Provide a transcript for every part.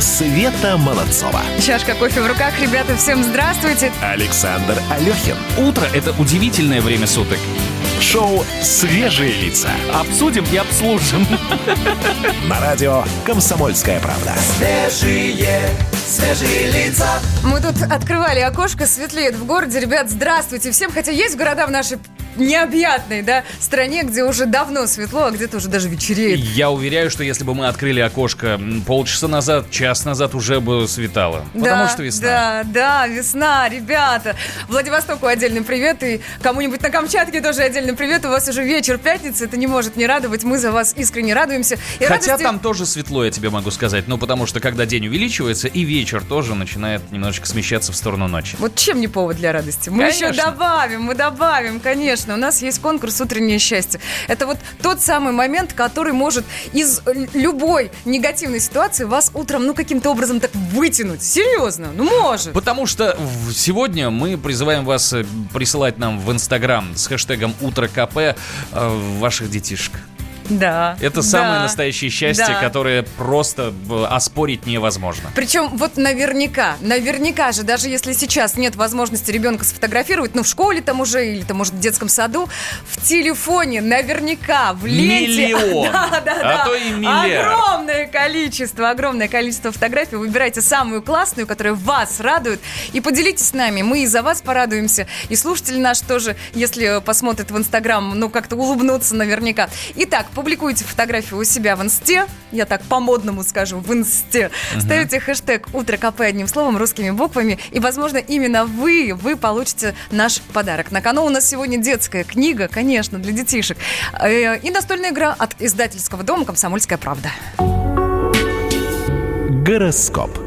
Света Молодцова. Чашка кофе в руках. Ребята, всем здравствуйте. Александр Алехин. Утро – это удивительное время суток. Шоу «Свежие лица». Обсудим и обслужим. На радио «Комсомольская правда». Свежие, свежие лица. Мы тут открывали окошко, светлеет в городе. Ребят, здравствуйте всем. Хотя есть города в нашей необъятной, да, стране, где уже давно светло, а где-то уже даже вечереет. Я уверяю, что если бы мы открыли окошко полчаса назад, час назад уже бы светало. Да, Потому что весна. Да, да, весна, ребята. Владивостоку отдельный привет и кому-нибудь на Камчатке тоже отдельный привет. У вас уже вечер пятницы, это не может не радовать. Мы за вас искренне радуемся. И Хотя радости- там тоже светло, я тебе могу сказать. Ну, потому что когда день увеличивается, и вечер тоже начинает немножечко смещаться в сторону ночи. Вот чем не повод для радости? Мы Конечно. еще добавим, мы добавим, конечно. У нас есть конкурс «Утреннее счастье». Это вот тот самый момент, который может из любой негативной ситуации вас утром, ну, каким-то образом так вытянуть. Серьезно, ну, может. Потому что сегодня мы призываем вас э, присылать нам в Инстаграм с хэштегом «Утро КП» э, ваших детишек. Да. Это самое да. настоящее счастье, Да. которое просто э, оспорить невозможно. Причем вот наверняка, наверняка же, даже если сейчас нет возможности ребенка сфотографировать, ну в школе там уже, или там, может, в детском саду, в телефоне наверняка, в ленте... Миллион. Да, да, А да. то и миллиард. Огромное количество, огромное количество фотографий. Выбирайте самую классную, которая вас радует, и поделитесь с нами. Мы и за вас порадуемся, и слушатели наши тоже, если посмотрят в Инстаграм, ну как-то улыбнутся наверняка. Итак, публикуйте фотографию у себя в Инсте, я так по-модному скажу, в Инсте. Ставите хэштег «Утро КП» одним словом, русскими буквами, и, возможно, именно вы, вы получите наш подарок. На кону у нас сегодня детская книга, конечно, для детишек, э, и настольная игра от издательского дома «Комсомольская правда». Гороскоп.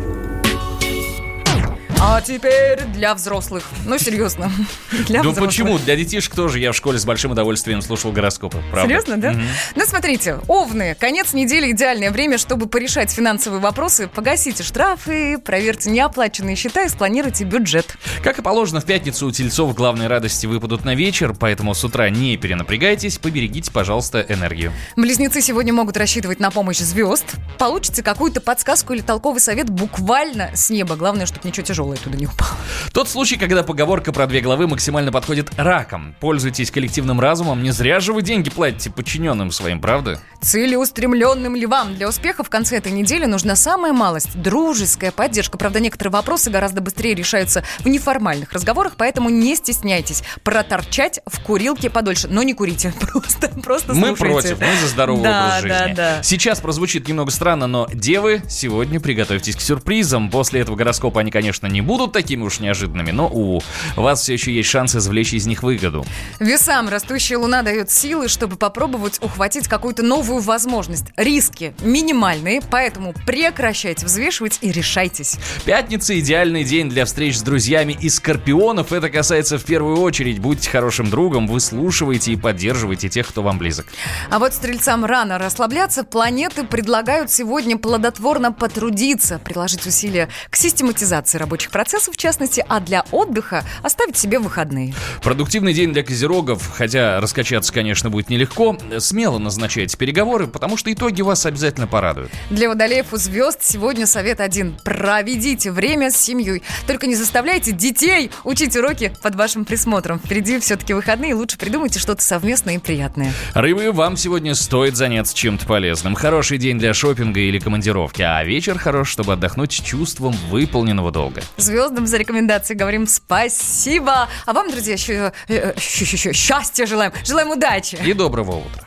А теперь для взрослых. Ну, серьезно. Для Ну взрослых. почему? Для детишек тоже я в школе с большим удовольствием слушал гороскопы. Правда? Серьезно, да? Мгм. Ну, смотрите, овны. Конец недели – идеальное время, чтобы порешать финансовые вопросы. Погасите штрафы, проверьте неоплаченные счета и спланируйте бюджет. Как и положено, в пятницу у тельцов главные радости выпадут на вечер, поэтому с утра не перенапрягайтесь, поберегите, пожалуйста, энергию. Близнецы сегодня могут рассчитывать на помощь звезд. Получите какую-то подсказку или толковый совет буквально с неба. Главное, чтобы ничего тяжелое туда не упало. Тот случай, когда поговорка про две головы максимально подходит раком. Пользуйтесь коллективным разумом, не зря же вы деньги платите подчиненным своим, правда? Целеустремленным львам для успеха в конце этой недели нужна самая малость – дружеская поддержка. Правда, некоторые вопросы гораздо быстрее решаются в неформальных разговорах, поэтому не стесняйтесь проторчать в курилке подольше. Но не курите, просто, просто Мы слушайте. против, мы за здоровый Да, образ жизни. да, да. Сейчас прозвучит немного странно, но девы, сегодня приготовьтесь к сюрпризам. После этого гороскопа они, конечно, не будут такими уж неожиданными, но у вас все еще есть шанс извлечь из них выгоду. Весам растущая луна дает силы, чтобы попробовать ухватить какую-то новую возможность. Риски минимальные, поэтому прекращайте взвешивать и решайтесь. Пятница – идеальный день для встреч с друзьями и скорпионов. Это касается в первую очередь. Будьте хорошим другом, выслушивайте и поддерживайте тех, кто вам близок. А вот стрельцам рано расслабляться. Планеты предлагают сегодня плодотворно потрудиться, приложить усилия к систематизации рабочих процессов, в частности, а для отдыха оставить себе выходные. Продуктивный день для козерогов, хотя раскачаться, конечно, будет нелегко. Смело назначайте переговоры, потому что итоги вас обязательно порадуют. Для водолеев у звезд сегодня совет один. Проведите время с семьей. Только не заставляйте детей учить уроки под вашим присмотром. Впереди все-таки выходные, лучше придумайте что-то совместное и приятное. Рыбы, вам сегодня стоит заняться чем-то полезным. Хороший день для шопинга или командировки, а вечер хорош, чтобы отдохнуть чувством выполненного долга. Звездам за рекомендации говорим спасибо. А вам, друзья, еще, э, еще, еще, еще счастья желаем. Желаем удачи. И доброго утра.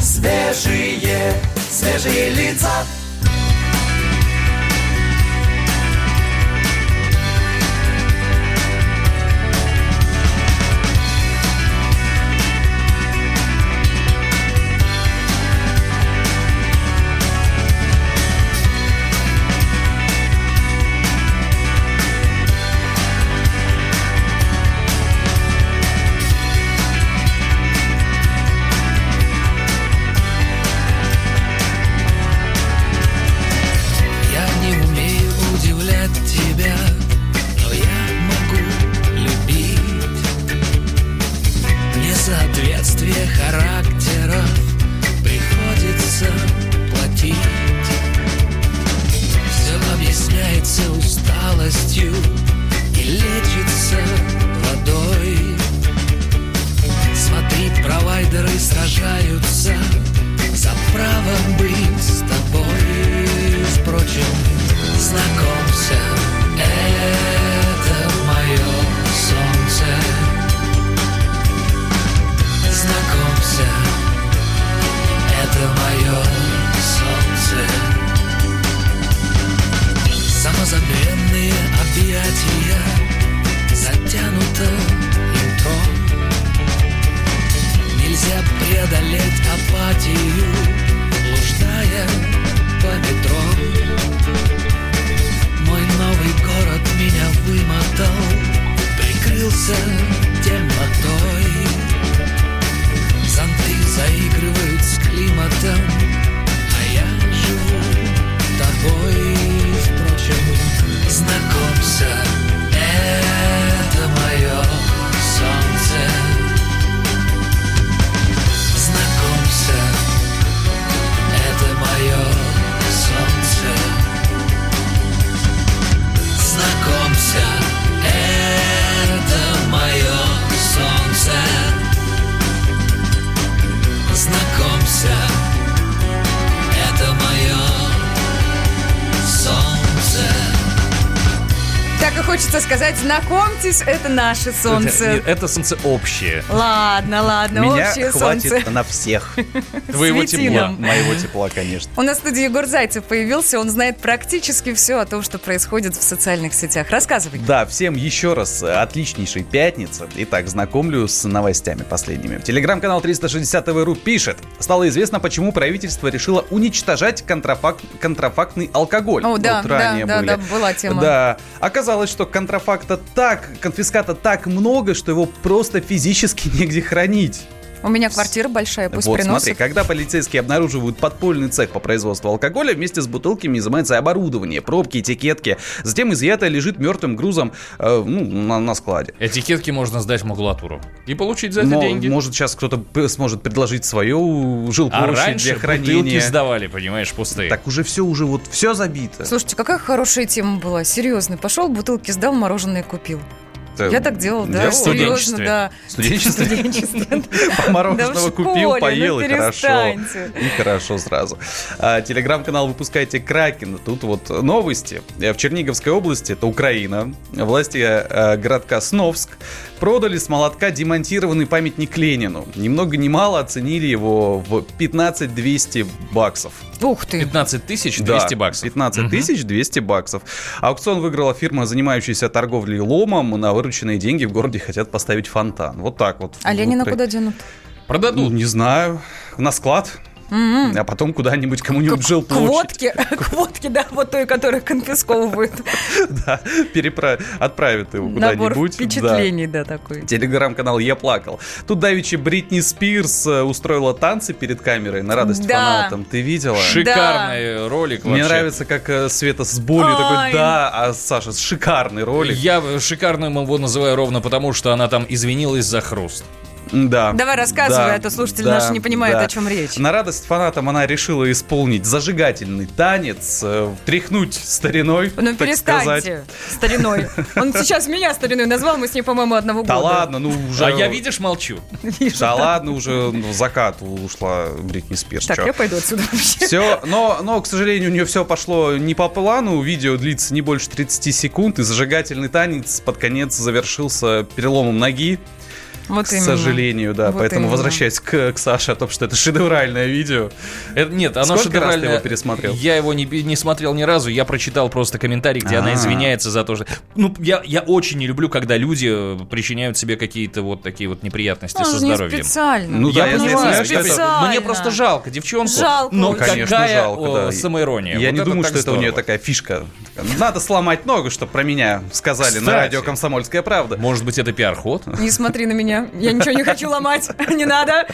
Свежие, свежие лица. Знакомьтесь, это наше солнце. Это, это солнце общее. Ладно, ладно, Меня общее хватит солнце. на всех. Твоего тепла. Моего тепла, конечно. У нас в студии Егор Зайцев появился, он знает практически все о том, что происходит в социальных сетях. Рассказывай. Да, всем еще раз отличнейшей пятницы. Итак, знакомлю с новостями последними. Телеграм-канал 360 ТВ.ру пишет. Стало известно, почему правительство решило уничтожать контрафакт, контрафактный алкоголь. О, да, Вот да, ранее да, были. да, была тема. Да. Оказалось, что контрафакта так, конфиската так много, что его просто физически негде хранить. У меня квартира большая, пусть вот приносят. смотри, когда полицейские обнаруживают подпольный цех по производству алкоголя, вместе с бутылками изымается оборудование, пробки, этикетки. Затем изъятое лежит мертвым грузом э, ну, на, на складе. Этикетки можно сдать в макулатуру и получить за это Но, деньги. может, сейчас кто-то сможет предложить свою а жилплощадь раньше для бутылки хранения. сдавали, понимаешь, пустые. Так уже все, уже вот все забито. Слушайте, какая хорошая тема была, серьезно. Пошел, бутылки сдал, мороженое купил. Это Я так делал, да, серьезно, да. В студенчестве? Да Мороженого купил, школе, поел, ну и хорошо. И хорошо сразу. А, Телеграм-канал «Выпускайте Кракен». Тут вот новости. В Черниговской области, это Украина, власти э, городка Сновск продали с молотка демонтированный памятник Ленину. Ни много ни мало оценили его в 15 200 баксов. Ух ты. 15 тысяч 200 Да, баксов. 15 тысяч 200 баксов. Аукцион выиграла фирма, занимающаяся торговлей ломом. На вырученные деньги в городе хотят поставить фонтан. Вот так вот. А Ленина куда денут? ну, Продадут. не знаю. На склад. А потом куда-нибудь кому-нибудь жил К водке, к водке, да, вот той, которая конфисковывают. Да, перепра... отправят его Набор куда-нибудь. впечатлений, да, такой. Телеграм-канал «Я плакал». Тут давеча Бритни Спирс э, устроила танцы перед камерой на радость фанатам. Ты видела? Шикарный ролик Мне нравится, как э, Света с болью такой, да, а Саша, шикарный ролик. Я шикарным его называю ровно потому, что она там извинилась за хруст. Да. Давай рассказывай, а то слушатели наши не понимают, о чем речь. На радость фанатам она решила исполнить зажигательный танец, э, тряхнуть стариной, Ну так сказать. перестаньте, стариной. Он сейчас меня стариной назвал, мы с ней, по-моему, одного года. Да ладно, ну уже... А я, видишь, молчу. Да ладно, уже в закат ушла Бритни Спирс. Так, я пойду отсюда вообще. Все, но, но, к сожалению, у нее все пошло не по плану. Видео длится не больше 30 секунд, и зажигательный танец под конец завершился переломом ноги. Вот к именно. сожалению, да. Вот Поэтому именно. возвращаясь к, к Саше о том, что это шедевральное видео. Это, нет, оно Сколько раз ты шедевральное. его пересмотрел? Я его не, не смотрел ни разу. Я прочитал просто комментарий, где она А. извиняется за то, что... Ну, я, я очень не люблю, когда люди э, причиняют себе какие-то вот такие вот неприятности Он со же не здоровьем. специально. Ну да, я понимаю, что это- специально. Мне просто жалко девчонку. Жалко Но очень. Конечно, какая жалко, о, да. самоирония. Я Вот не думаю, что это у нее здорово. такая фишка. Надо сломать ногу, чтобы про меня сказали Кстати. на радио «Комсомольская правда». Может быть, это пиар-ход? Не смотри на меня. Я ничего не хочу ломать. Не надо.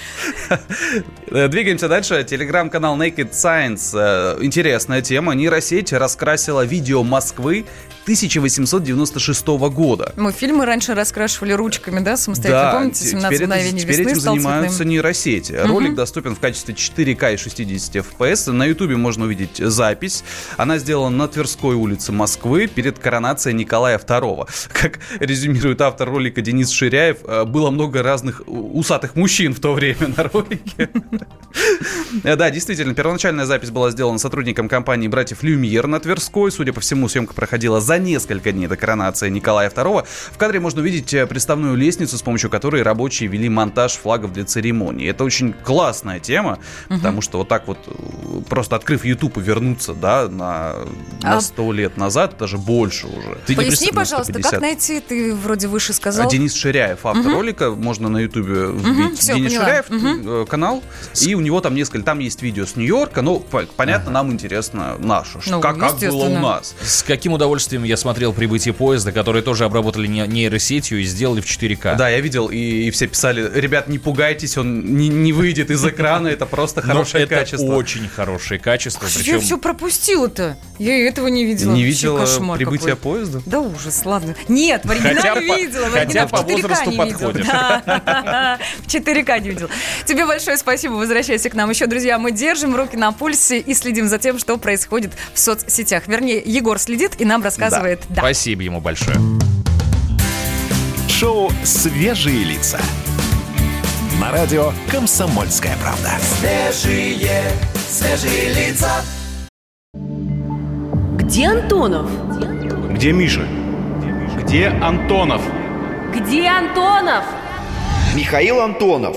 Э, Двигаемся дальше. Телеграм-канал Naked Science. Э, Интересная тема. Нейросеть раскрасила видео Москвы 1896 года. Мы фильмы раньше раскрашивали ручками, да, самостоятельно. Помните, те- 17 теперь, мгновений теперь весны этим занимаются цветным. нейросети. Ролик доступен в качестве 4К и 60 FPS. На Ютубе можно увидеть запись. Она сделана на Тверской улице Москвы перед коронацией Николая II. Как резюмирует автор ролика Денис Ширяев, э, было много разных усатых мужчин в то время на ролике. Да, действительно, первоначальная запись была сделана сотрудником компании братьев Люмьер на Тверской. Судя по всему, съемка проходила за несколько дней до коронации Николая II. В кадре можно увидеть э, приставную лестницу, с помощью которой рабочие вели монтаж флагов для церемонии. Это очень классная тема, потому что вот так вот, э, просто открыв YouTube и вернуться, да, на, на А- 100 лет назад, даже больше уже. Ты не Поясни, представляешь, пожалуйста, 150. как найти? Ты вроде выше А сказал. Денис Ширяев, автор ролика, можно на ютубе вбить всё, Денис поняла. Ширяев э, канал, и у него там несколько, там есть видео с Нью-Йорка, но по- понятно, нам интересно наше, что- Ну, как, как было у нас. С каким удовольствием я смотрел прибытие поезда, который тоже обработали не- нейросетью и сделали в 4К. Да, я видел, и, и все писали, ребят, не пугайтесь, он не, не выйдет из экрана, это просто хорошее это качество. очень хорошее качество. Причем я все пропустила-то? Я этого не видела. Не видела прибытие поезда? Да ужас, ладно. Нет, в оригинале видела. в оригинале по в 4К возрасту не видела. В 4К не видел. Тебе большое спасибо. Возвращайся к нам еще, друзья. Мы держим руки на пульсе и следим за тем, что происходит в соцсетях. Вернее, Егор следит и нам рассказывает. Да. Спасибо ему большое. Шоу «Свежие лица». На радио «Комсомольская правда». Свежие, свежие лица. Где Антонов? Где Миша? Где Антонов? Где Антонов? Михаил Антонов.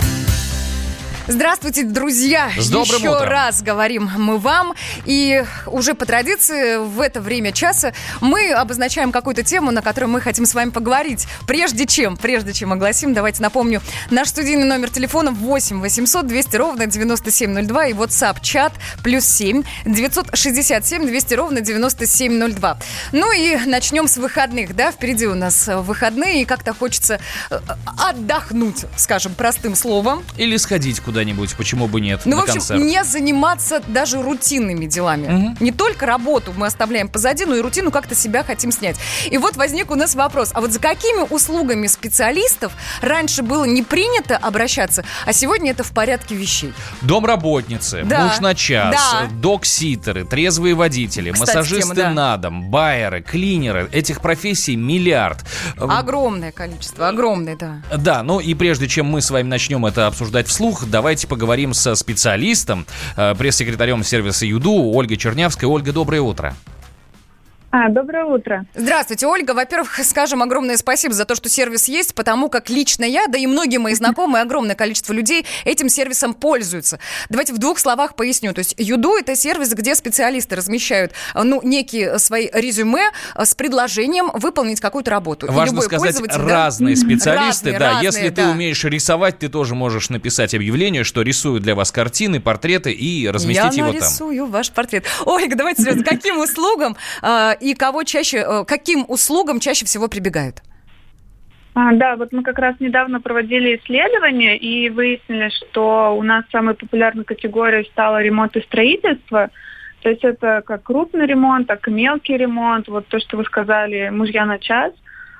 Здравствуйте, друзья! С добрым Еще утром. раз говорим мы вам. И уже по традиции в это время часа мы обозначаем какую-то тему, на которую мы хотим с вами поговорить. Прежде чем, прежде чем огласим, давайте напомню, наш студийный номер телефона 8 800 200 ровно 9702 и WhatsApp чат плюс 7 967 200 ровно 9702. Ну и начнем с выходных, да? Впереди у нас выходные, и как-то хочется э, отдохнуть, скажем, простым словом. Или сходить куда-нибудь, почему бы нет, Ну, в общем, концерт. не заниматься даже рутинными делами. Не только работу мы оставляем позади, но и рутину как-то себя хотим снять. И вот возник у нас вопрос. А вот за какими услугами специалистов раньше было не принято обращаться, а сегодня это в порядке вещей? Домработницы, Да. муж на час, Да. док-ситеры, трезвые водители, Кстати, массажисты тема, да. на дом, байеры, клинеры. Этих профессий миллиард. Огромное количество, огромное, да. Да, ну и прежде чем мы с вами начнем это обсуждать вслух, давайте поговорим со специалистом, э, пресс-секретарем сервиса ЮДУ Ольгой Чернявской. Ольга, доброе утро. А, доброе утро. Здравствуйте, Ольга. Во-первых, скажем огромное спасибо за то, что сервис есть, потому как лично я, да и многие мои знакомые, огромное количество людей этим сервисом пользуются. Давайте в двух словах поясню. То есть Юду – это сервис, где специалисты размещают э, ну, некие свои резюме э, с предложением выполнить какую-то работу. И Важно любой сказать, пользователь, да, разные специалисты, Разные, да. разные, Если ты да. умеешь рисовать, ты тоже можешь написать объявление, что рисую для вас картины, портреты и разместить Я его там. нарисую ваш портрет. Ольга, давайте серьезно, каким услугам э, и кого чаще, э, каким услугам чаще всего прибегают? А, да, вот мы как раз недавно проводили исследование и выяснили, что у нас самой популярной категорией стало ремонт и строительство. То есть это как крупный ремонт, так и мелкий ремонт. Вот то, что вы сказали, мужья на час.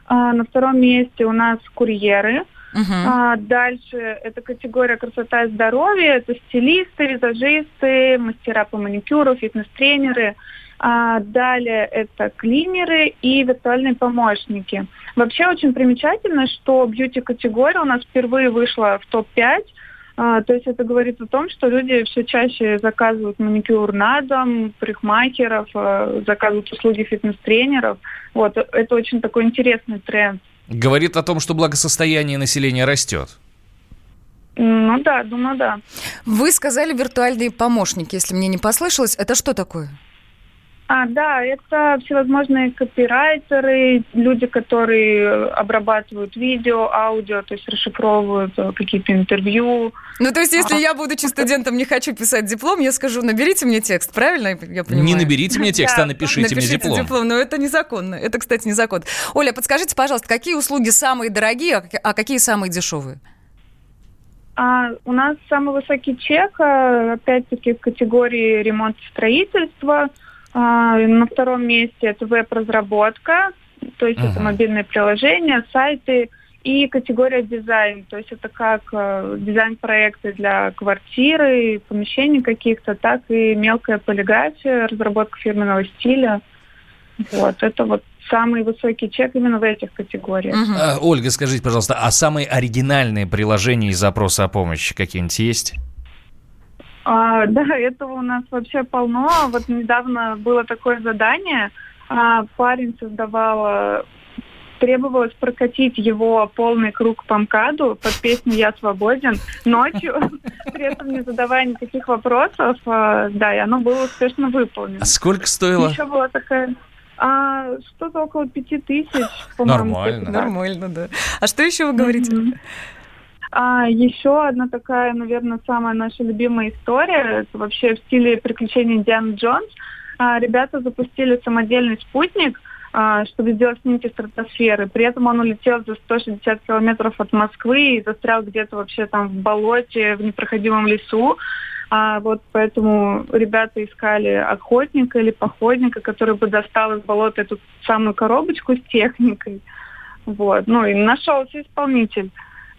А, на втором месте у нас курьеры. Мгм. А, дальше это категория красота и здоровье. Это стилисты, визажисты, мастера по маникюру, фитнес-тренеры. А, далее это клинеры и виртуальные помощники. Вообще очень примечательно, что бьюти-категория у нас впервые вышла в топ-5. А, то есть это говорит о том, что люди все чаще заказывают маникюр на дом, парикмахеров, а, заказывают услуги фитнес-тренеров. Вот, это очень такой интересный тренд. Говорит о том, что благосостояние населения растет. Ну да, думаю, да. Вы сказали виртуальные помощники, если мне не послышалось. Это что такое? А, да, это всевозможные копирайтеры, люди, которые обрабатывают видео, аудио, то есть расшифровывают э, какие-то интервью. Ну, то есть, если А. я, будучи студентом, не хочу писать диплом, я скажу, наберите мне текст, правильно я понимаю? Не наберите мне текст, а напишите, мне Напишите диплом. но это незаконно. Это, кстати, незаконно. Оля, подскажите, пожалуйста, какие услуги самые дорогие, а а какие самые дешевые? А у нас самый высокий чек, э, опять-таки, в категории ремонт строительства. А, на втором месте это веб-разработка, то есть это Ага. мобильные приложения, сайты. И категория дизайн, то есть это как э, дизайн-проекты для квартиры, помещений каких-то, так и мелкая полиграфия, разработка фирменного стиля. Вот, это вот самый высокий чек именно в этих категориях. Мгм. А, Ольга, скажите, пожалуйста, а самые оригинальные приложения и запросы о помощи какие-нибудь есть? А, да, этого у нас вообще полно. Вот недавно было такое задание. А, парень создавал, а, требовалось прокатить его полный круг по МКАДу под песню «Я свободен» ночью, при этом не задавая никаких вопросов. А, Да, и оно было успешно выполнено. А сколько стоило? Еще была такая... а, что-то около пяти тысяч, по-моему. Нормально. Нормально, да. А что еще вы говорите? А, еще одна такая, наверное, самая наша любимая история, это вообще в стиле приключений Дианы Джонс. А, ребята запустили самодельный спутник, а, чтобы сделать снимки стратосферы. При этом он улетел за 160 километров от Москвы и застрял где-то вообще там в болоте, в непроходимом лесу. А вот поэтому ребята искали охотника или походника, который бы достал из болота эту самую коробочку с техникой. Вот. Ну и нашелся исполнитель.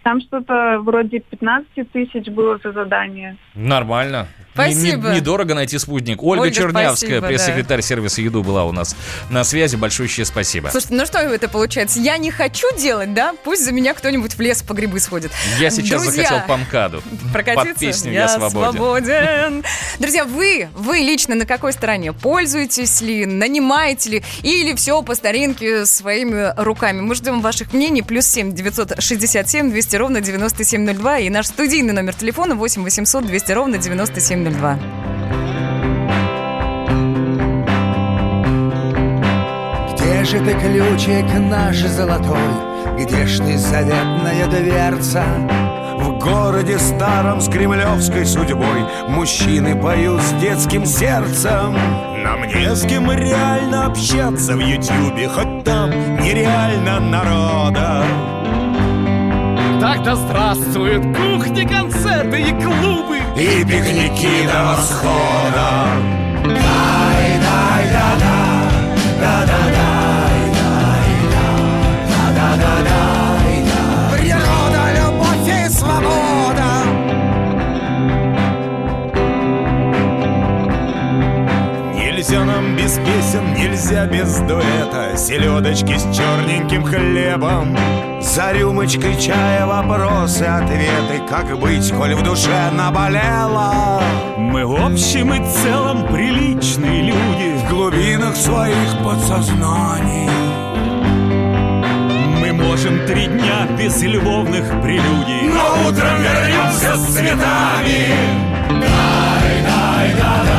Там что-то вроде 15 тысяч было за задание. Нормально. Не- не- Спасибо. Недорого найти спутник. Ольга, Ольга, Чернявская, спасибо, да. пресс-секретарь сервиса «Еду» была у нас на связи. Большущее спасибо. Слушайте, ну что это получается? Я не хочу делать, да? Пусть за меня кто-нибудь в лес по грибы сходит. Я сейчас Друзья, захотел по МКАДу. Прокатиться? Под песню «Я, свободен». свободен». Друзья, вы, вы лично на какой стороне? Пользуетесь ли, нанимаете ли, или все по старинке своими руками? Мы ждем ваших мнений. Плюс семь девятьсот шестьдесят семь двести ровно девяносто семь ноль два и наш студийный номер телефона восемь восемьсот двести ровно девяносто семь ноль два. Где же ты, ключик наш золотой? Где ж ты, заветная дверца? В городе старом с кремлевской судьбой Мужчины поют с детским сердцем Нам не с кем реально общаться в Ютьюбе Хоть там нереально народа Тогда здравствуют кухни, концерты и клубы. И пикники до восхода. Природа, любовь и свобода. Нельзя нам без песен, нельзя без дуэта. Селедочки с черненьким хлебом За рюмочкой чая вопросы, ответы Как быть, коль в душе наболело. Мы в общем и целом приличные люди. В глубинах своих подсознаний. Мы можем три дня без любовных прелюдий. Но утром вернемся с цветами. С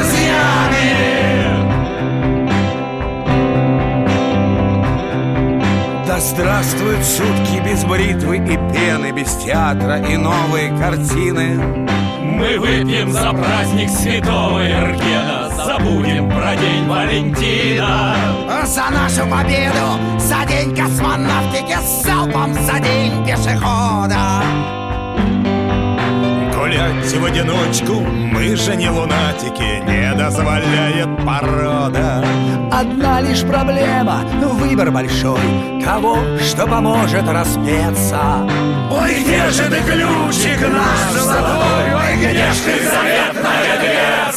друзьями. Да здравствуют сутки без бритвы и пены Без театра и новые картины. Мы выпьем за праздник святого Эргена Забудем про день Валентина. За нашу победу, за день космонавтики С залпом за день пешехода Гулять в одиночку, мы же не лунатики Не дозволяет порода. Одна лишь проблема, выбор большой. Того, что поможет распеться? Ой, где же ты, ключик наш золотой Ой, где ж ты, заветная дверца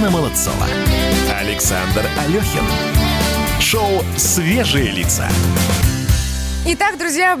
Светлана Молодцова. Александр Алехин. Шоу «Свежие лица». Итак, друзья,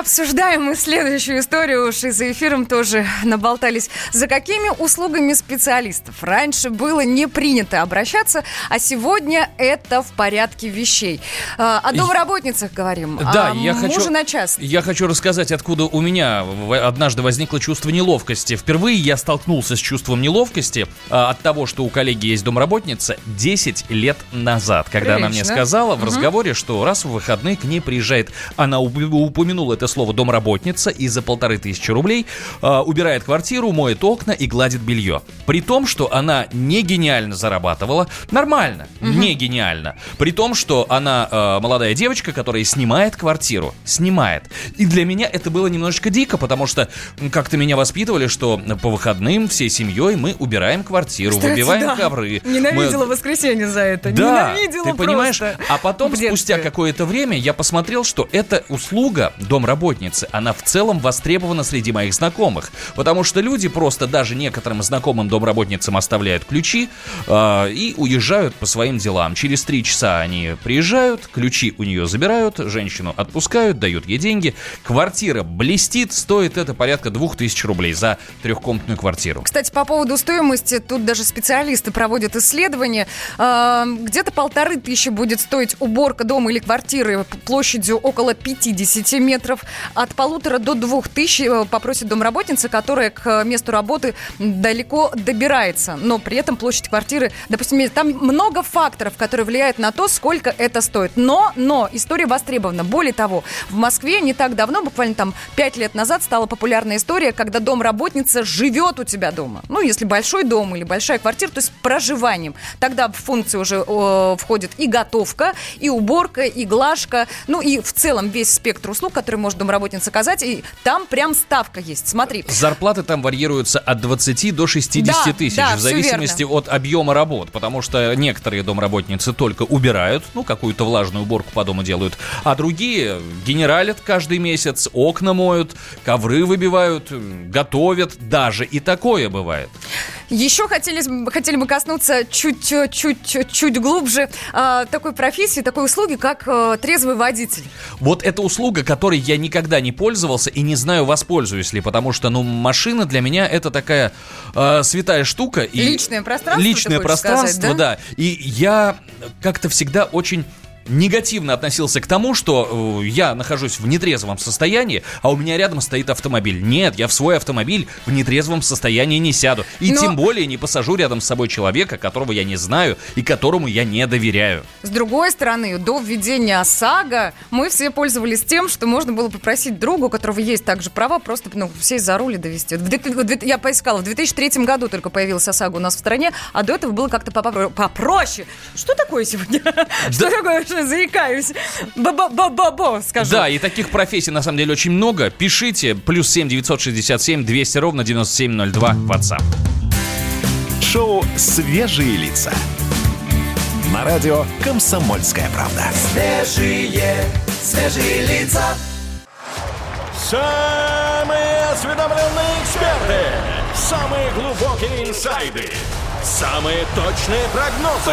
обсуждаем мы следующую историю. Уж и за эфиром тоже наболтались. За какими услугами специалистов раньше было не принято обращаться, а сегодня это в порядке вещей. А, О домработницах говорим. Да, о я хочу, на час. я хочу рассказать, откуда у меня однажды возникло чувство неловкости. Впервые я столкнулся с чувством неловкости а, от того, что у коллеги есть домработница 10 лет назад, когда она мне Прилично. сказала в разговоре, что раз в выходные к ней приезжает, она уп- упомянула это слово домработница и за полторы тысячи рублей а, убирает квартиру, моет окна и гладит белье. При том, что она не гениально зарабатывала, нормально, не гениально. При том, что она э, молодая девочка, которая снимает квартиру, снимает. И для меня это было немножечко дико, потому что как-то меня воспитывали, что по выходным всей семьей мы убираем квартиру, Кстати, выбиваем да. ковры. Ненавидела мы- воскресенье за это. да, Ненавидела ты понимаешь, а потом, спустя какое-то время, я посмотрел, что эта услуга домработницы, она в целом востребована среди моих знакомых. Потому что люди просто даже некоторым знакомым домработницам оставляют ключи э, и уезжают по своим делам. Через три часа они приезжают, ключи у нее забирают, женщину отпускают, дают ей деньги. Квартира блестит, стоит это порядка двух тысяч рублей за трехкомнатную квартиру. Кстати, по поводу стоимости, тут даже специалисты проводят исследования. А, Где-то полторы тысячи будет стоить уборка дома или квартиры площадью около 50 метров. От полутора до двух тысяч э, попросит домработница, которая к месту работы далеко добирается. Но при этом площадь квартиры, допустим, там много факторов, которые влияют на то, сколько это стоит. Но, но история востребована. Более того, в Москве не так давно, буквально там 5 лет назад, стала популярная история, когда домработница живет у тебя дома. Ну, если большой дом или большая квартира, то есть проживанием. Тогда в функцию уже э, входит и готовка, и уборка, и глажка, ну и в целом весь спектр услуг, который может домработница оказать, и там прям ставка есть. Смотри. Зарплаты там варьируются от 20 до 60 Да, тысяч, да, в зависимости от объема работ, потому что некоторые домработницы только убирают, ну, какую-то влажную уборку по дому делают, а другие генералят каждый месяц, окна моют, ковры выбивают, готовят, даже и такое бывает. Еще хотели, хотели бы коснуться чуть-чуть глубже э, такой профессии, такой услуги, как э, трезвый водитель. Вот эта услуга, которой я никогда не пользовался и не знаю, воспользуюсь ли, потому что, ну, машина для меня это такая э, святая штука. И Личное пространство, Личное пространство, сказать, да? да. И я как-то всегда очень негативно относился к тому, что э, я нахожусь в нетрезвом состоянии, а у меня рядом стоит автомобиль. Нет, я в свой автомобиль в нетрезвом состоянии не сяду. И Но- тем более не посажу рядом с собой человека, которого я не знаю и которому я не доверяю. С другой стороны, до введения ОСАГО мы все пользовались тем, что можно было попросить друга, у которого есть также права, просто ну, сесть за руль и довести. Я поискала, в 2003 году только появилась ОСАГО у нас в стране, а до этого было как-то попро- попроще. Что такое сегодня? Что такое, я заикаюсь? Ба-ба-ба-ба-ба, скажу. Да, и таких профессий на самом деле очень много. Пишите плюс 7 967 200 ровно 9702 WhatsApp. Шоу «Свежие лица». На радио «Комсомольская правда». Свежие, свежие лица. Самые осведомленные эксперты. Самые глубокие инсайды. Самые точные прогнозы.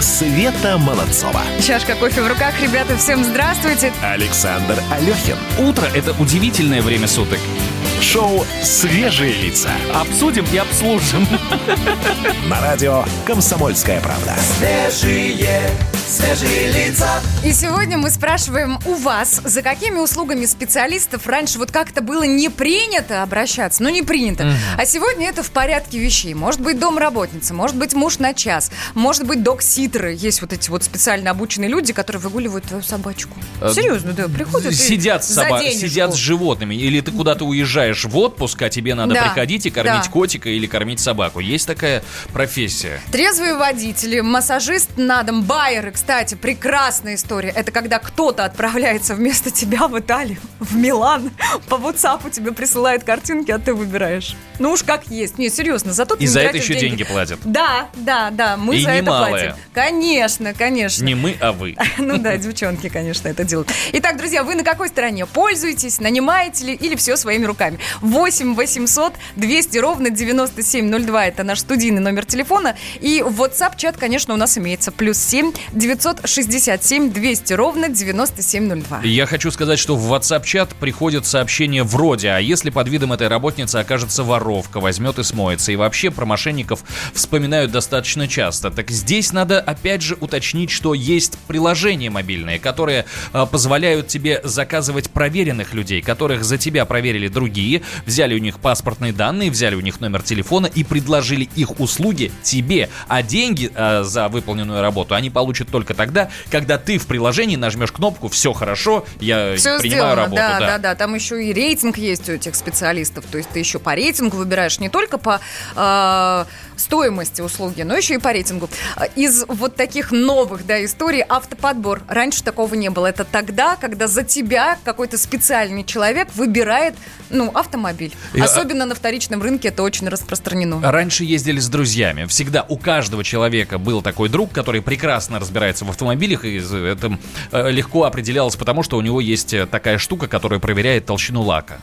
Света Молодцова. Чашка кофе в руках, ребята, всем здравствуйте. Александр Алехин. Утро – это удивительное время суток. Шоу «Свежие лица». Обсудим и обслужим. На радио «Комсомольская правда». Свежие, свежие лица. И сегодня мы спрашиваем у вас, за какими услугами специалистов раньше вот как-то было не принято обращаться, ну не принято. А сегодня это в порядке вещей. Может быть домработница, может быть муж на час, может быть док-ситеры. Есть вот эти вот специально обученные люди, которые выгуливают твою собачку. Э, Серьезно, да, приходят Сидят, с соба- сидят с животными. Или ты куда-то уезжаешь в отпуск, а тебе надо Да, приходить и кормить да. котика или кормить собаку. Есть такая профессия. Трезвые водители, массажист на дом, байеры, кстати, прекрасная история. Это когда кто-то отправляется вместо тебя в Италию, в Милан, по WhatsApp тебе присылает картинки, а ты выбираешь. Ну уж как есть. Не, серьезно, зато ты И за это еще деньги платят. Да, да, да, мы И за это немалые. платим. Конечно, конечно. Не мы, а вы. Ну да, девчонки, конечно, это делают. Итак, друзья, вы на какой стороне? Пользуетесь, нанимаете ли или все своими руками? 8 800 200 ровно 9702 это наш студийный номер телефона. И WhatsApp-чат, конечно, у нас имеется. Плюс 7 967 200 ровно 9702. Я хочу сказать, что в WhatsApp-чат приходят сообщения вроде, а если под видом этой работницы окажется воровка, возьмет и смоется. И вообще про мошенников вспоминают достаточно часто. Так здесь надо опять же уточнить, что есть приложения мобильные, которые э, позволяют тебе заказывать проверенных людей, которых за тебя проверили другие, взяли у них паспортные данные, взяли у них номер телефона и предложили их услуги тебе. А деньги э, за выполненную работу они получат только тогда, когда ты в приложении нажмешь кнопку «Все хорошо, я Все принимаю сделано, работу». да, да, да, Там еще и рейтинг есть у этих специалистов. То есть ты еще по рейтингу выбираешь не только по э, стоимости услуги, но еще и по рейтингу. Из вот таких новых, да, историй автоподбор. Раньше такого не было. Это тогда, когда за тебя какой-то специальный человек выбирает, ну, автомобиль. И, а- Особенно на вторичном рынке это очень распространено. Раньше ездили с друзьями. Всегда у каждого человека был такой друг, который прекрасно разбирается в автомобилях, и это э, легко определялось потому, что у него есть э, такая штука, которая проверяет толщину лака.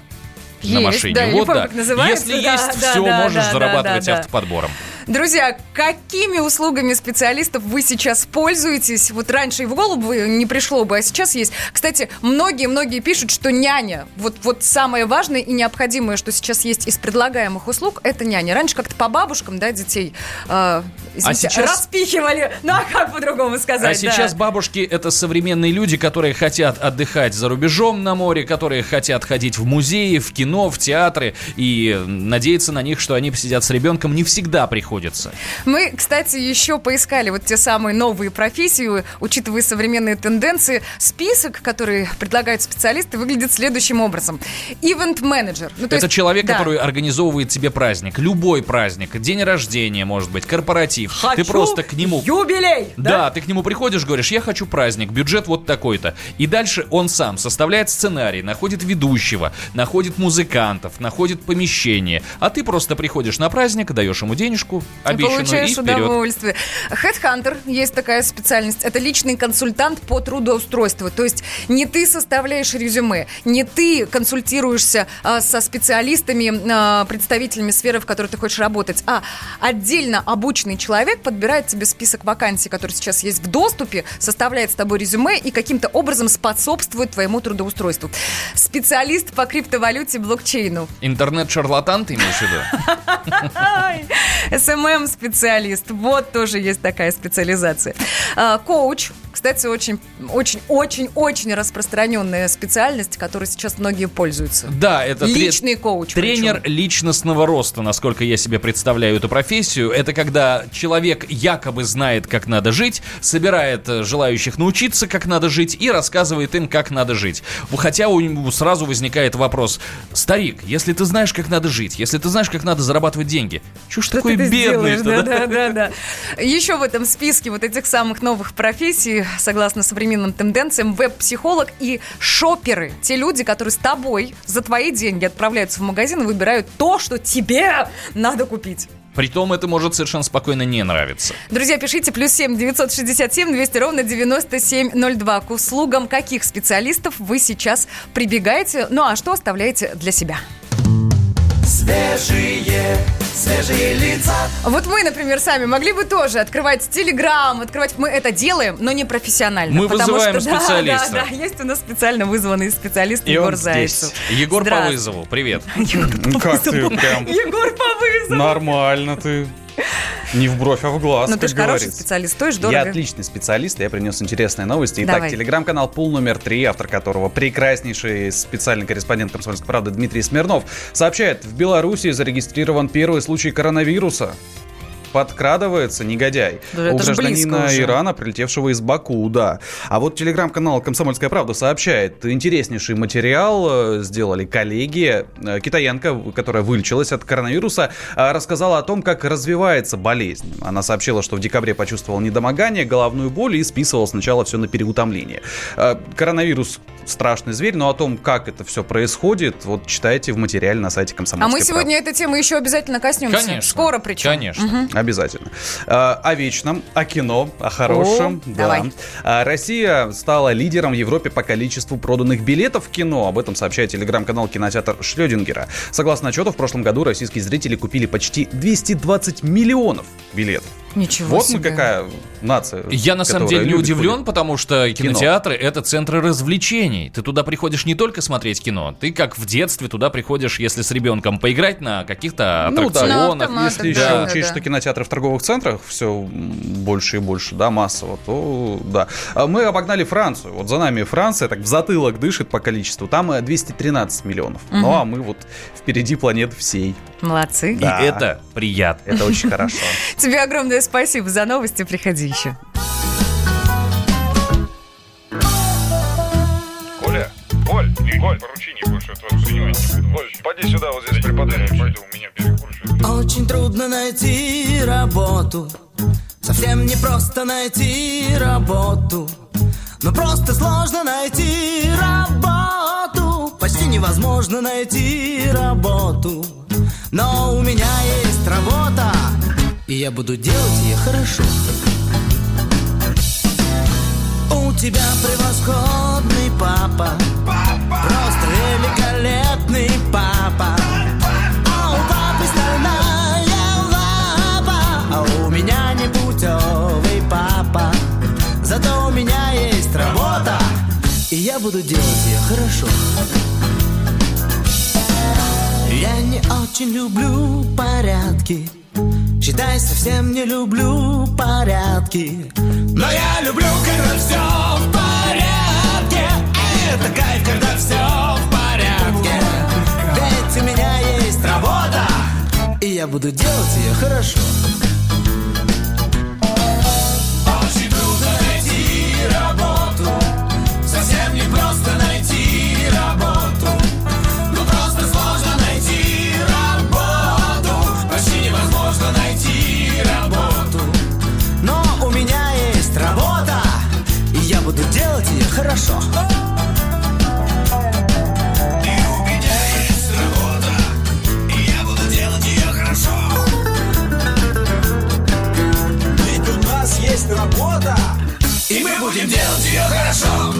на Есть, машине. да, вот помню, да. называется, Если да, есть, да, все, да, можешь да, зарабатывать да, да. автоподбором. Друзья, какими услугами специалистов вы сейчас пользуетесь? Вот раньше и в голову не пришло бы, а сейчас есть. Кстати, многие-многие пишут, что няня. Вот, вот самое важное и необходимое, что сейчас есть из предлагаемых услуг, это няня. Раньше как-то по бабушкам, да, детей э, извините, А сейчас- распихивали. Ну а как по-другому сказать? А сейчас да. бабушки это современные люди, которые хотят отдыхать за рубежом на море, которые хотят ходить в музеи, в кино, в театры и надеяться на них, что они посидят с ребенком, не всегда приходится. Мы, кстати, еще поискали вот те самые новые профессии, учитывая современные тенденции. Список, который предлагают специалисты, выглядит следующим образом. Ивент-менеджер. Ну, то это есть- человек, да. который организовывает тебе праздник, любой праздник, день рождения, может быть, корпоратив. ты Хочу просто к нему Юбилей! Да, ты к нему приходишь, говоришь, я хочу праздник, бюджет вот такой-то. И дальше он сам составляет сценарий, находит ведущего, находит музыкантов, находит помещение. А ты просто приходишь на праздник, даешь ему денежку, И обещанную, получаешь и вперед. удовольствие. Headhunter есть такая специальность. Это личный консультант по трудоустройству. То есть не ты составляешь резюме, не ты консультируешься а, со специалистами, а, представителями сферы, в которой ты хочешь работать, а отдельно обученный человек подбирает тебе список вакансий, которые сейчас есть в доступе, составляет с тобой резюме и каким-то образом способствует твоему трудоустройству. Специалист по криптовалюте блокчейну. Интернет-шарлатан ты имеешь в виду? СММ-специалист. Вот тоже есть такая специализация. А, Коуч. Кстати, очень, очень, очень, очень распространенная специальность, которой сейчас многие пользуются. Да, это тре- Личный коуч. Тренер причем. личностного роста, насколько я себе представляю эту профессию, это когда человек якобы знает, как надо жить, собирает э, желающих научиться, как надо жить, и рассказывает им, как надо жить. Хотя у него сразу возникает вопрос, старик, если ты знаешь, как надо жить, если ты знаешь, как надо зарабатывать деньги, Что такой бедный? сделаешь? Да, да, да, да. Еще в этом списке вот этих самых новых профессий, согласно современным тенденциям, веб-психолог и шоперы. Те люди, которые с тобой за твои деньги отправляются в магазин и выбирают то, что тебе надо купить. Притом это может совершенно спокойно не нравиться. Друзья, пишите плюс 7 967 200 ровно 9702. К услугам каких специалистов вы сейчас прибегаете? Ну а что оставляете для себя? Свежие, свежие лица. Вот мы, например, сами могли бы тоже открывать Телеграм, открывать... Мы это делаем, но не профессионально. Мы потому вызываем что, да, специалиста. Да, да, есть у нас специально вызванный специалист И Егор. Зайцев. Егор по Здравствуй. вызову, привет. Как ты прям Егор по вызову. нормально ты. Не в бровь, а в глаз, Ну ты же хороший специалист, стоишь Я дорого. отличный специалист, я принес интересные новости. Итак, телеграм-канал Пул номер три, автор которого прекраснейший специальный корреспондент «Комсомольской правды» Дмитрий Смирнов, сообщает, в Беларуси зарегистрирован первый случай коронавируса. Подкрадывается негодяй. Да У гражданина. Ирана, прилетевшего из Баку, да. А вот телеграм-канал «Комсомольская правда» сообщает, интереснейший материал э, сделали коллеги. Э, Китаянка, которая вылечилась от коронавируса, э, рассказала о том, как развивается болезнь. Она сообщила, что в декабре почувствовала недомогание, головную боль и списывала сначала все на переутомление. Коронавирус страшный зверь, но о том, как это все происходит, вот читайте в материале на сайте А «Комсомольской мы сегодня этой темы еще обязательно коснемся. Конечно. Скоро причем. Конечно. Мгм. Обязательно. Э, О вечном, о кино, о хорошем. О, да. давай. А Россия стала лидером в Европе по количеству проданных билетов в кино. Об этом сообщает телеграм-канал кинотеатр Шрёдингера. Согласно отчету, в прошлом году российские зрители купили почти 220 миллионов билетов. Ничего вот себе. мы какая нация. Я на самом деле не удивлен, ходить. потому что Кино. кинотеатры это центры развлечений. Ты туда приходишь не только смотреть кино, ты как в детстве туда приходишь, если с ребенком поиграть на каких-то Ну да, аттракционах. На автоматах, Если еще да, учесть, да. что кинотеатры в торговых центрах все больше и больше, да, массово, то да. А Мы обогнали Францию. Вот за нами Франция так в затылок дышит по количеству. Там э, 213 миллионов. Ну а мы вот впереди планеты всей. Молодцы. Да. И это приятно. Это очень хорошо. Тебе огромное спасибо за новости. Приходи еще. Коля, Коль, Коль, поручение больше от вас принимать не буду. Коль, поди сюда, вот здесь преподай. Пойду, у меня перекуршит. Очень трудно найти работу Совсем не просто найти работу Но просто сложно найти работу почти невозможно найти работу. Но у меня есть работа, и я буду делать ее хорошо. У тебя превосходный папа, просто великолепный папа. А у папы стальная лапа, а у меня непутевый папа. Зато у меня есть работа, и я буду делать ее хорошо. Я не очень люблю порядки, считай, совсем не люблю порядки. Но я люблю, когда все в порядке. Это кайф, когда все в порядке. Ведь у меня есть работа, и я буду делать ее хорошо. Буду делать ее хорошо. Есть работа, и мы будем делать ее хорошо.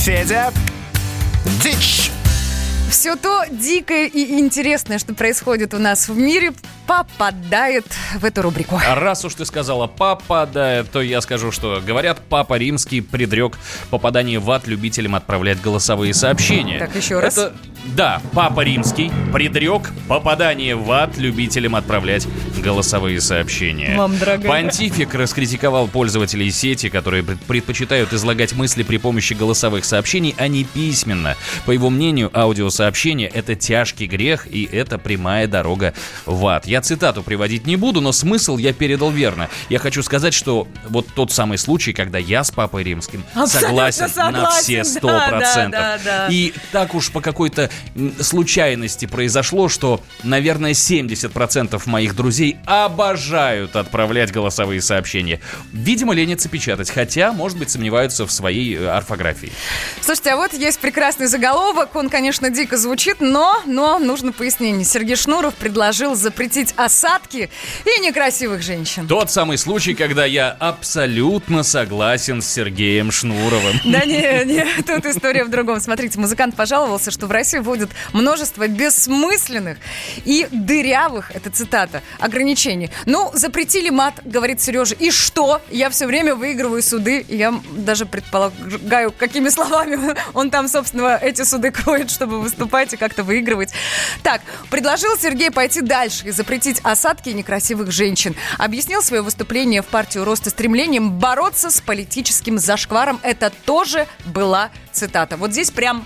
Федя, дичь. Все то дикое и интересное, что происходит у нас в мире, попадает в эту рубрику. А раз уж ты сказала попадает, то я скажу, что говорят, папа римский предрек попадание в ад любителям отправлять голосовые сообщения. Так, еще раз. Это, да, папа римский предрек попадание в ад любителям отправлять голосовые сообщения. Мам, дорогая. Понтифик раскритиковал пользователей сети, которые пред- предпочитают излагать мысли при помощи голосовых сообщений, а не письменно. По его мнению, аудиосообщение — это тяжкий грех, и это прямая дорога в ад. Я цитату приводить не буду, но смысл я передал верно. Я хочу сказать, что вот тот самый случай, когда я с Папой Римским Абсолютно согласен, на все согласен, сто процентов. да, да, да. И так уж по какой-то случайности произошло, что, наверное, 70% моих друзей обожают отправлять голосовые сообщения. Видимо, ленятся печатать, хотя, может быть, сомневаются в своей э, орфографии. Слушайте, а вот есть прекрасный заголовок. Он, конечно, дико звучит, но, но нужно пояснение. Сергей Шнуров предложил запретить осадки и некрасивых женщин. Тот самый случай, когда я абсолютно согласен с Сергеем Шнуровым. Да не, не, тут история в другом. Смотрите, музыкант пожаловался, что в России вводят множество бессмысленных и дырявых, это цитата, ограничений. Ну, запретили мат, говорит Сережа. И что? Я все время выигрываю суды. Я даже предполагаю, какими словами он там, собственно, эти суды кроет, чтобы выступать и как-то выигрывать. Так, предложил Сергей пойти дальше и запретить осадки некрасивых женщин. Объяснил свое выступление в партию роста стремлением бороться с политическим зашкваром. Это тоже была цитата. Вот здесь прям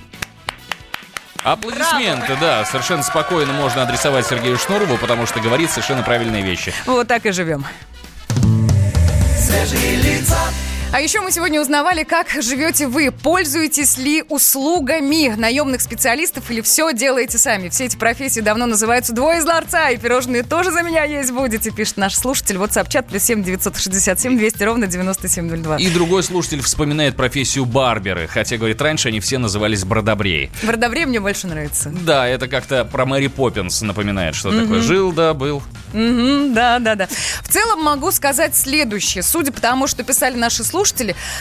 Аплодисменты, да, совершенно спокойно можно адресовать Сергею Шнурову, потому что говорит совершенно правильные вещи. вот так и живем. Свежие лица. А еще мы сегодня узнавали, как живете вы. Пользуетесь ли услугами наемных специалистов или все делаете сами? Все эти профессии давно называются «двое из ларца», и пирожные тоже за меня есть будете, пишет наш слушатель. WhatsApp чат плюс 7 967 200 ровно 9702. И другой слушатель вспоминает профессию барберы, хотя, говорит, раньше они все назывались бродобрей. Бродобрей мне больше нравится. Да, это как-то про Мэри Поппинс напоминает, что Мгм. такое жил, да, был. Мгм, да, да, да. В целом могу сказать следующее. Судя по тому, что писали наши слушатели,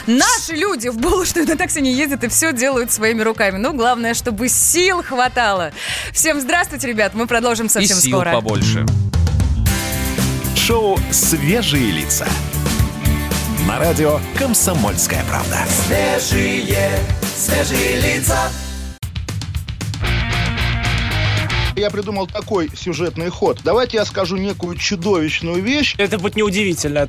наши люди в булочную на такси не ездят и все делают своими руками. Ну, главное, чтобы сил хватало. Всем здравствуйте, ребят. Мы продолжим совсем И сил скоро. побольше. Шоу «Свежие лица». На радио «Комсомольская правда». Свежие, свежие лица. Я придумал такой сюжетный ход. Давайте я скажу некую чудовищную вещь. Это будет неудивительно.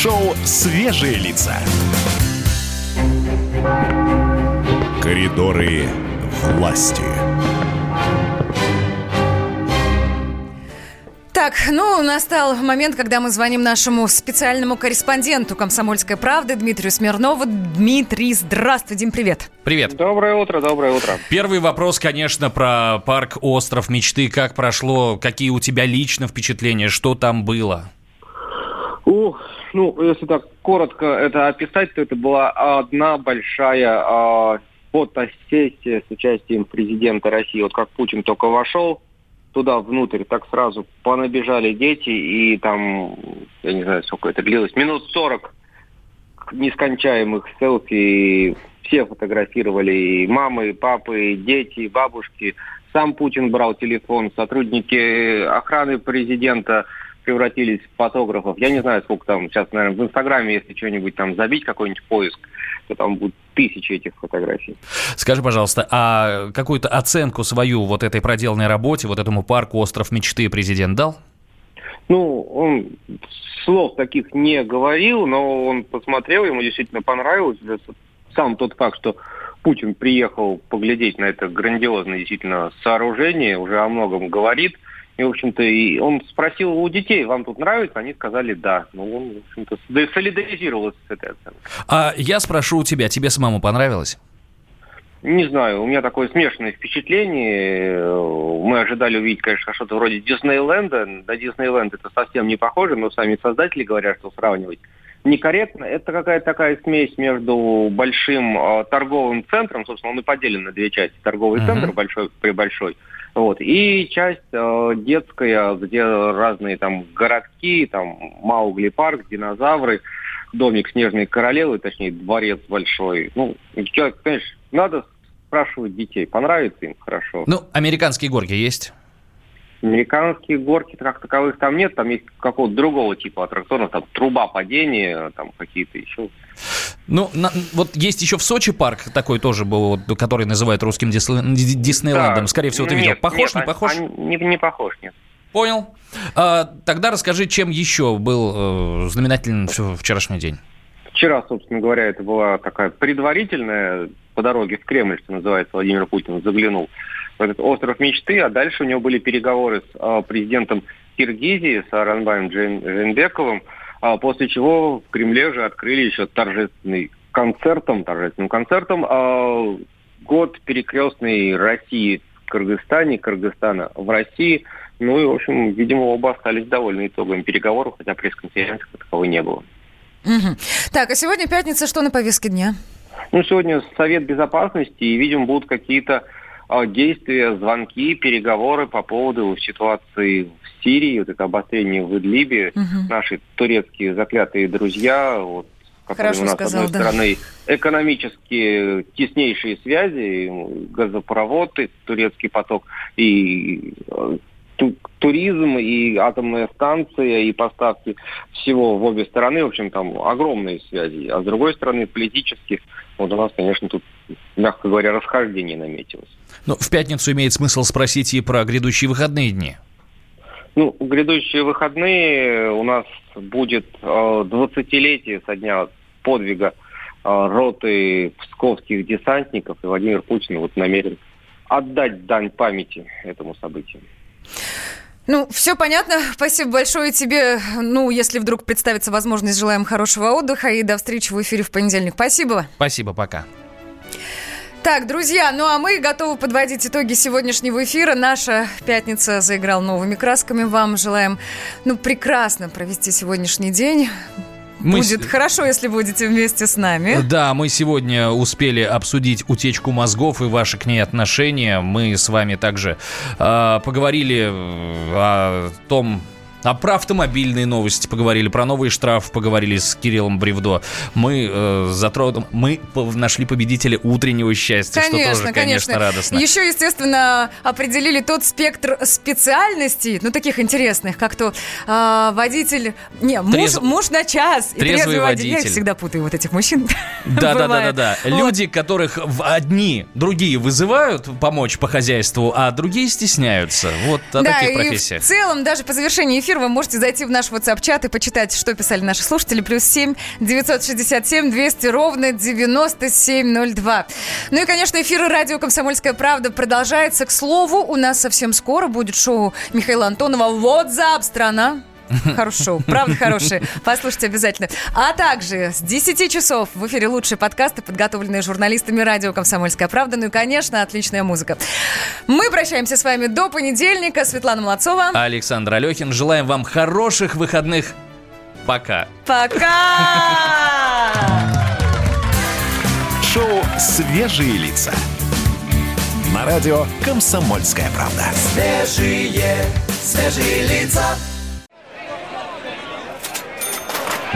Шоу «Свежие лица». Коридоры власти. Так, ну, настал момент, когда мы звоним нашему специальному корреспонденту «Комсомольской правды» Дмитрию Смирнову. Дмитрий, здравствуй, Дим, привет. Привет. Доброе утро, доброе утро. Первый вопрос, конечно, про парк «Остров мечты». Как прошло? Какие у тебя лично впечатления? Что там было? Ух, ну, если так коротко это описать, то это была одна большая э, фотосессия с участием президента России. Вот как Путин только вошел, туда внутрь, так сразу понабежали дети, и там, я не знаю, сколько это длилось, минут 40 нескончаемых селфи, все фотографировали, и мамы, и папы, и дети, и бабушки. Сам Путин брал телефон, сотрудники охраны президента превратились в фотографов. Я не знаю, сколько там сейчас, наверное, в Инстаграме, если что-нибудь там забить, какой-нибудь поиск, то там будут тысячи этих фотографий. Скажи, пожалуйста, а какую-то оценку свою вот этой проделанной работе, вот этому парку «Остров мечты» президент дал? Ну, он слов таких не говорил, но он посмотрел, ему действительно понравилось. Сам тот факт, что Путин приехал поглядеть на это грандиозное действительно сооружение, уже о многом говорит – и, в общем-то, и он спросил у детей, вам тут нравится? Они сказали да. Ну, он, в общем-то, солидаризировался с этой оценкой. А я спрошу у тебя, тебе самому понравилось? Не знаю, у меня такое смешанное впечатление. Мы ожидали увидеть, конечно, что-то вроде Диснейленда. На Диснейленд это совсем не похоже, но сами создатели говорят, что сравнивать некорректно. Это какая-то такая смесь между большим э, торговым центром, собственно, он и поделен на две части. Торговый uh-huh. центр большой при большой, вот. И часть э, детская, где разные там городки, там Маугли парк, динозавры, домик Снежной Королевы, точнее, дворец большой. Ну, конечно, надо спрашивать детей, понравится им хорошо. Ну, американские горки есть? Американские горки как таковых там нет, там есть какого-то другого типа аттракционов, там труба падения, там какие-то еще. Ну, на, вот есть еще в Сочи парк такой тоже был, который называют русским Диснейлендом. Да. Скорее всего, ты нет, видел. Похож, нет, не похож? А, не, не похож, нет. Понял. А, тогда расскажи, чем еще был э, знаменателен вчерашний день. Вчера, собственно говоря, это была такая предварительная по дороге в Кремль, что называется, Владимир Путин заглянул в этот остров мечты, а дальше у него были переговоры с э, президентом Киргизии, с Аранбаем Джейн, Джейнбековым, а после чего в Кремле же открыли еще торжественный концертом, торжественным концертом э, год перекрестной России в Кыргызстане, Кыргызстана в России. Ну и, в общем, видимо, оба остались довольны итогами переговоров, хотя пресс-конференции таковой не было. Угу. Так, а сегодня пятница, что на повестке дня? Ну, сегодня Совет Безопасности, и, видимо, будут какие-то а, действия, звонки, переговоры по поводу ситуации в Сирии, вот это обострение в Идлибе. Угу. Наши турецкие заклятые друзья, вот, которые Хорошо у нас, сказал, с одной да. стороны, экономически теснейшие связи, газопровод, турецкий поток, и э, туризм, и атомная станция, и поставки всего в обе стороны. В общем, там огромные связи. А с другой стороны, политически, вот у нас, конечно, тут, мягко говоря, расхождение наметилось. Ну, в пятницу имеет смысл спросить и про грядущие выходные дни. Ну, грядущие выходные у нас будет э, 20-летие со дня подвига э, роты псковских десантников, и Владимир Путин вот намерен отдать дань памяти этому событию. Ну, все понятно. Спасибо большое тебе. Ну, если вдруг представится возможность, желаем хорошего отдыха и до встречи в эфире в понедельник. Спасибо. Спасибо, пока. Так, друзья, ну а мы готовы подводить итоги сегодняшнего эфира. Наша пятница заиграл новыми красками. Вам желаем, ну, прекрасно провести сегодняшний день. Мы Будет хорошо, если будете вместе с нами. Да, мы сегодня успели обсудить утечку мозгов и ваши к ней отношения. Мы с вами также э, поговорили о том, А про автомобильные новости поговорили, про новые штрафы поговорили с Кириллом Бревдо. Мы э, затронули, мы нашли победителя утреннего счастья, Конечно, что тоже, конечно, радостно. Еще, естественно, определили тот спектр специальностей, ну, таких интересных, как то а, водитель... Не, муж, Трезв- муж на час. и Трезвый водитель. Я всегда путаю, вот этих мужчин. Да, да, да, да, да. Вот. Люди, которых одни, другие вызывают помочь по хозяйству, а другие стесняются. Вот о да, таких профессиях. в целом, даже по завершении эфира вы можете зайти в наш WhatsApp-чат и почитать, что писали наши слушатели. Плюс 7 967 200 ровно 9702. Ну и, конечно, эфир радио «Комсомольская правда» продолжается. К слову, у нас совсем скоро будет шоу Михаила Антонова WhatsApp страна». Хорошее шоу, правда хорошее. Послушайте обязательно. А также с 10 часов в эфире лучшие подкасты, подготовленные журналистами радио «Комсомольская правда». Ну и, конечно, отличная музыка. Мы прощаемся с вами до понедельника. Светлана Молодцова. Александр Алехин, желаем вам хороших выходных. Пока. Пока! Шоу «Свежие лица». На радио «Комсомольская правда». Свежие, свежие лица.